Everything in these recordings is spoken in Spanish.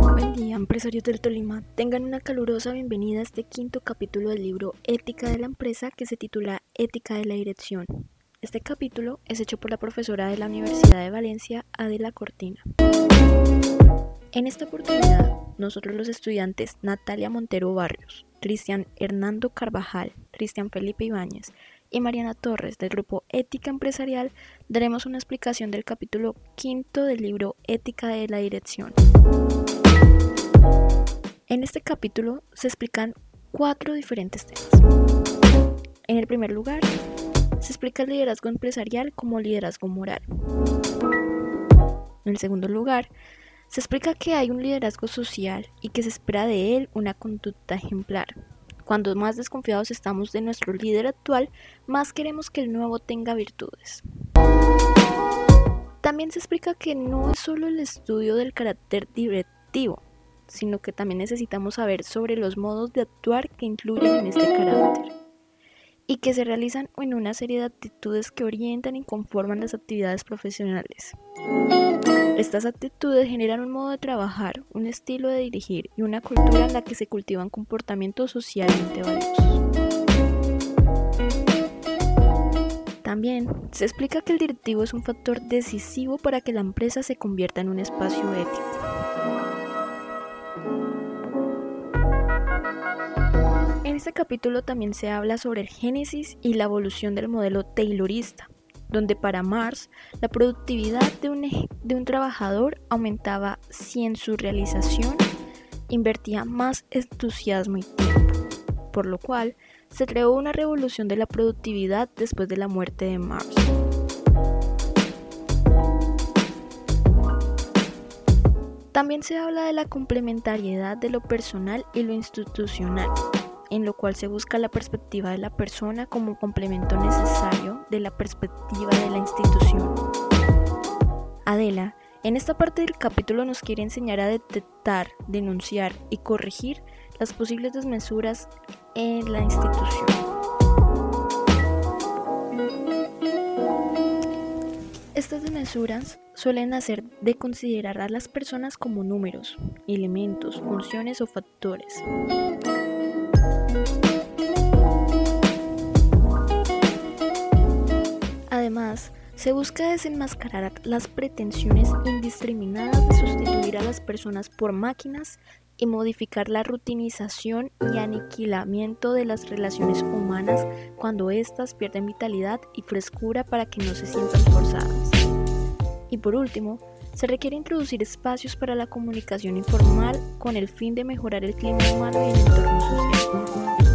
Buen día, empresarios del Tolima. Tengan una calurosa bienvenida a este quinto capítulo del libro Ética de la empresa que se titula Ética de la dirección. Este capítulo es hecho por la profesora de la Universidad de Valencia, Adela Cortina. En esta oportunidad, nosotros los estudiantes Natalia Montero Barrios, Cristian Hernando Carvajal, Cristian Felipe Ibáñez y Mariana Torres del grupo Ética Empresarial daremos una explicación del capítulo quinto del libro Ética de la Dirección. En este capítulo se explican cuatro diferentes temas. En el primer lugar, se explica el liderazgo empresarial como liderazgo moral. En el segundo lugar, se explica que hay un liderazgo social y que se espera de él una conducta ejemplar. Cuando más desconfiados estamos de nuestro líder actual, más queremos que el nuevo tenga virtudes. También se explica que no es solo el estudio del carácter directivo, sino que también necesitamos saber sobre los modos de actuar que incluyen en este carácter y que se realizan en una serie de actitudes que orientan y conforman las actividades profesionales. Estas actitudes generan un modo de trabajar, un estilo de dirigir y una cultura en la que se cultivan comportamientos socialmente valiosos. También se explica que el directivo es un factor decisivo para que la empresa se convierta en un espacio ético. En este capítulo también se habla sobre el génesis y la evolución del modelo taylorista, donde para Marx la productividad de un, de un trabajador aumentaba si en su realización invertía más entusiasmo y tiempo, por lo cual se creó una revolución de la productividad después de la muerte de Marx. También se habla de la complementariedad de lo personal y lo institucional, en lo cual se busca la perspectiva de la persona como complemento necesario de la perspectiva de la institución. Adela, en esta parte del capítulo nos quiere enseñar a detectar, denunciar y corregir las posibles desmesuras en la institución. Estas desmesuras suelen hacer de considerar a las personas como números, elementos, funciones o factores. Se busca desenmascarar las pretensiones indiscriminadas de sustituir a las personas por máquinas y modificar la rutinización y aniquilamiento de las relaciones humanas cuando éstas pierden vitalidad y frescura para que no se sientan forzadas. Y por último, se requiere introducir espacios para la comunicación informal con el fin de mejorar el clima humano y el entorno social.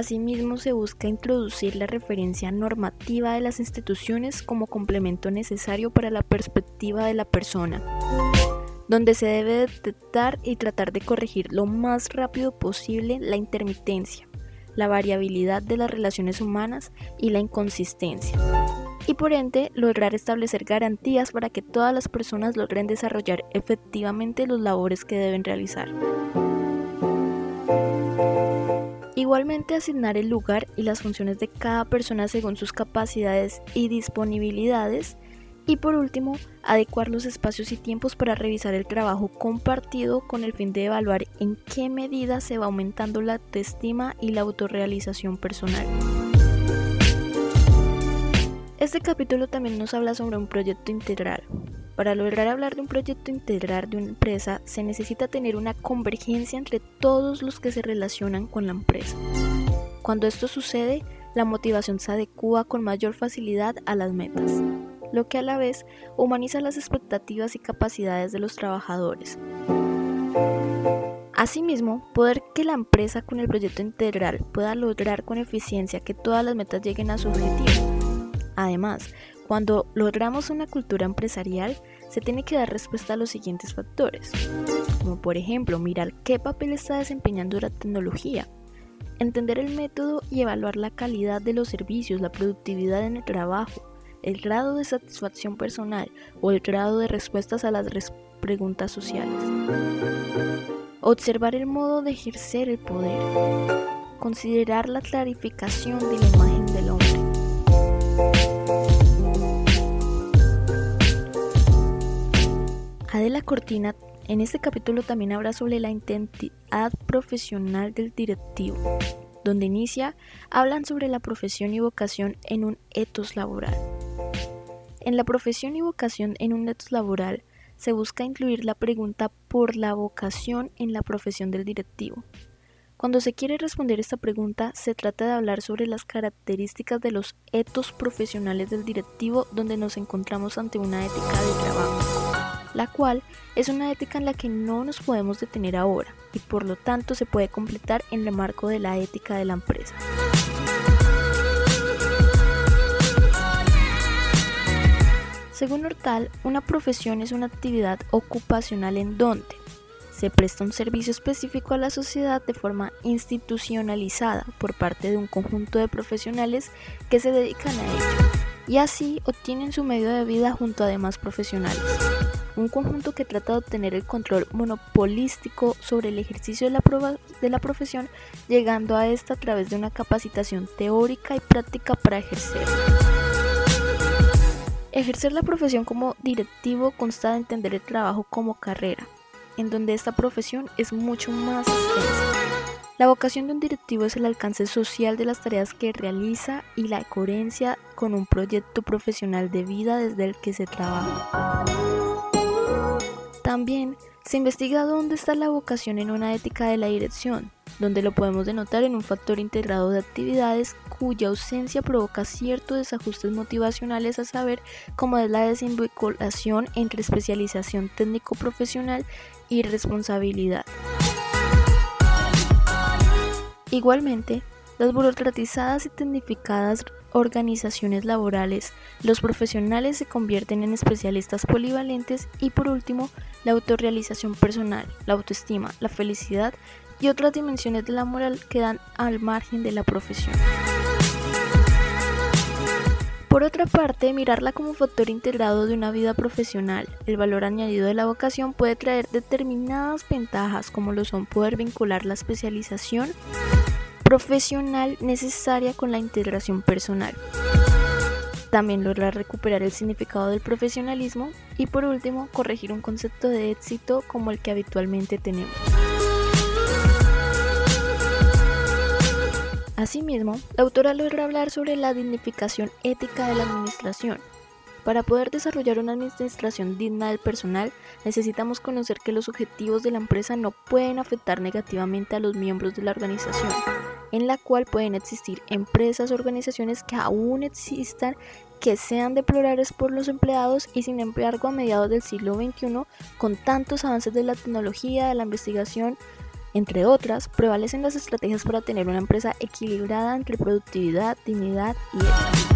Asimismo, se busca introducir la referencia normativa de las instituciones como complemento necesario para la perspectiva de la persona, donde se debe detectar y tratar de corregir lo más rápido posible la intermitencia, la variabilidad de las relaciones humanas y la inconsistencia, y por ende lograr establecer garantías para que todas las personas logren desarrollar efectivamente los labores que deben realizar. Igualmente asignar el lugar y las funciones de cada persona según sus capacidades y disponibilidades. Y por último, adecuar los espacios y tiempos para revisar el trabajo compartido con el fin de evaluar en qué medida se va aumentando la autoestima y la autorrealización personal. Este capítulo también nos habla sobre un proyecto integral, para lograr hablar de un proyecto integral de una empresa se necesita tener una convergencia entre todos los que se relacionan con la empresa. Cuando esto sucede, la motivación se adecua con mayor facilidad a las metas, lo que a la vez humaniza las expectativas y capacidades de los trabajadores. Asimismo, poder que la empresa con el proyecto integral pueda lograr con eficiencia que todas las metas lleguen a su objetivo. Además, cuando logramos una cultura empresarial, se tiene que dar respuesta a los siguientes factores, como por ejemplo mirar qué papel está desempeñando la tecnología, entender el método y evaluar la calidad de los servicios, la productividad en el trabajo, el grado de satisfacción personal o el grado de respuestas a las preguntas sociales. Observar el modo de ejercer el poder. Considerar la clarificación de la imagen del hombre Cortina en este capítulo también habla sobre la identidad profesional del directivo, donde inicia, hablan sobre la profesión y vocación en un etos laboral. En la profesión y vocación en un etos laboral se busca incluir la pregunta por la vocación en la profesión del directivo. Cuando se quiere responder esta pregunta, se trata de hablar sobre las características de los etos profesionales del directivo donde nos encontramos ante una ética de trabajo, la cual es una ética en la que no nos podemos detener ahora y por lo tanto se puede completar en el marco de la ética de la empresa. Según Hortal, una profesión es una actividad ocupacional en donde se presta un servicio específico a la sociedad de forma institucionalizada por parte de un conjunto de profesionales que se dedican a ello y así obtienen su medio de vida junto a demás profesionales. Un conjunto que trata de obtener el control monopolístico sobre el ejercicio de la, de la profesión, llegando a esta a través de una capacitación teórica y práctica para ejercer. Ejercer la profesión como directivo consta de entender el trabajo como carrera, en donde esta profesión es mucho más extensa. La vocación de un directivo es el alcance social de las tareas que realiza y la coherencia con un proyecto profesional de vida desde el que se trabaja. También se investiga dónde está la vocación en una ética de la dirección, donde lo podemos denotar en un factor integrado de actividades cuya ausencia provoca ciertos desajustes motivacionales a saber cómo es la desvinculación entre especialización técnico-profesional y responsabilidad. Igualmente, las burocratizadas y tecnificadas organizaciones laborales, los profesionales se convierten en especialistas polivalentes y por último, la autorrealización personal, la autoestima, la felicidad y otras dimensiones de la moral quedan al margen de la profesión. Por otra parte, mirarla como factor integrado de una vida profesional, el valor añadido de la vocación puede traer determinadas ventajas como lo son poder vincular la especialización profesional necesaria con la integración personal. También lograr recuperar el significado del profesionalismo y por último corregir un concepto de éxito como el que habitualmente tenemos. Asimismo, la autora logra hablar sobre la dignificación ética de la administración. Para poder desarrollar una administración digna del personal, necesitamos conocer que los objetivos de la empresa no pueden afectar negativamente a los miembros de la organización, en la cual pueden existir empresas organizaciones que aún existan que sean deplorables por los empleados y sin embargo a mediados del siglo XXI, con tantos avances de la tecnología, de la investigación, entre otras, prevalecen las estrategias para tener una empresa equilibrada entre productividad, dignidad y ética.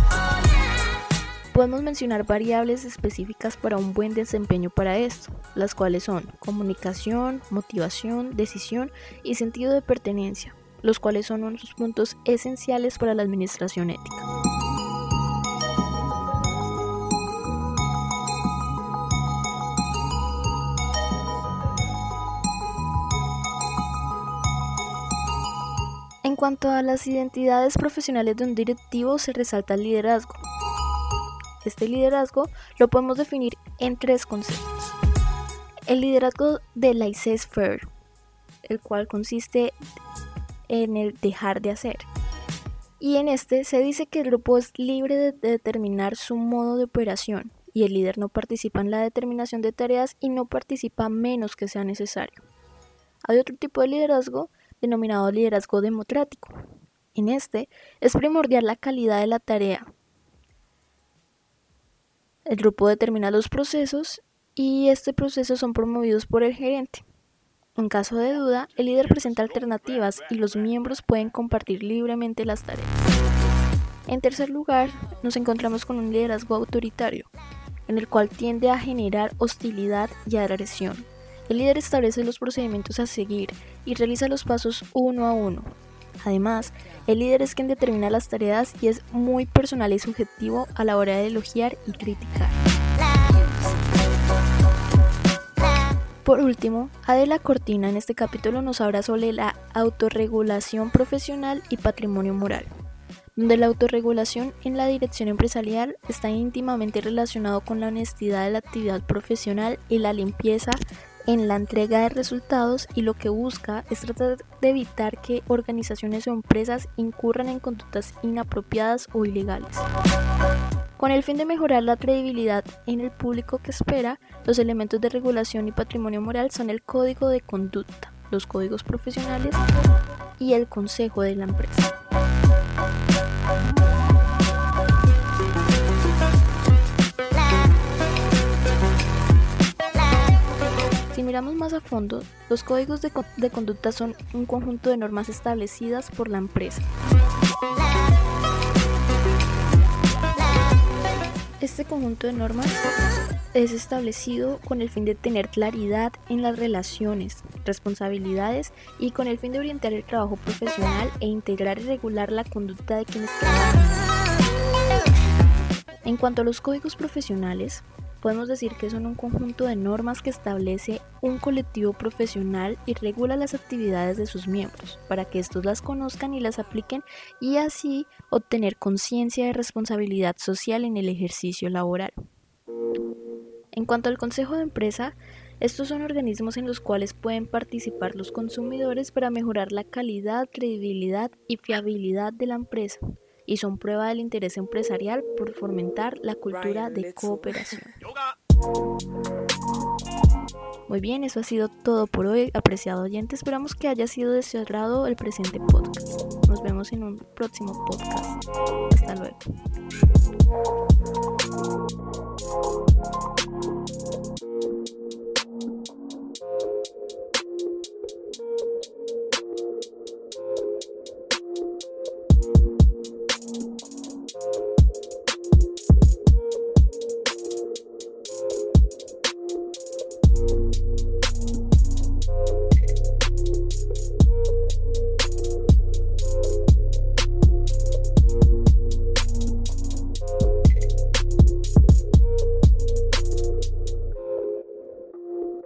Podemos mencionar variables específicas para un buen desempeño para esto, las cuales son comunicación, motivación, decisión y sentido de pertenencia, los cuales son unos puntos esenciales para la administración ética. En cuanto a las identidades profesionales de un directivo, se resalta el liderazgo. Este liderazgo lo podemos definir en tres conceptos. El liderazgo de laissez-faire, el cual consiste en el dejar de hacer. Y en este se dice que el grupo es libre de determinar su modo de operación y el líder no participa en la determinación de tareas y no participa menos que sea necesario. Hay otro tipo de liderazgo denominado liderazgo democrático. En este es primordial la calidad de la tarea. El grupo determina los procesos y este proceso son promovidos por el gerente. En caso de duda, el líder presenta alternativas y los miembros pueden compartir libremente las tareas. En tercer lugar, nos encontramos con un liderazgo autoritario, en el cual tiende a generar hostilidad y agresión. El líder establece los procedimientos a seguir y realiza los pasos uno a uno. Además, el líder es quien determina las tareas y es muy personal y subjetivo a la hora de elogiar y criticar. Por último, Adela Cortina en este capítulo nos habla sobre la autorregulación profesional y patrimonio moral. donde la autorregulación en la dirección empresarial está íntimamente relacionado con la honestidad de la actividad profesional y la limpieza en la entrega de resultados y lo que busca es tratar de evitar que organizaciones o empresas incurran en conductas inapropiadas o ilegales. Con el fin de mejorar la credibilidad en el público que espera, los elementos de regulación y patrimonio moral son el código de conducta, los códigos profesionales y el consejo de la empresa. Si miramos más a fondo, los códigos de, conducta son un conjunto de normas establecidas por la empresa. Este conjunto de normas es establecido con el fin de tener claridad en las relaciones, responsabilidades y con el fin de orientar el trabajo profesional e integrar y regular la conducta de quienes trabajan. En cuanto a los códigos profesionales, podemos decir que son un conjunto de normas que establece un colectivo profesional y regula las actividades de sus miembros, para que estos las conozcan y las apliquen y así obtener conciencia de responsabilidad social en el ejercicio laboral. En cuanto al Consejo de Empresa, estos son organismos en los cuales pueden participar los consumidores para mejorar la calidad, credibilidad y fiabilidad de la empresa y son prueba del interés empresarial por fomentar la cultura de cooperación. Muy bien, eso ha sido todo por hoy, apreciado oyente. Esperamos que haya sido de el presente podcast. Nos vemos en un próximo podcast. Hasta luego.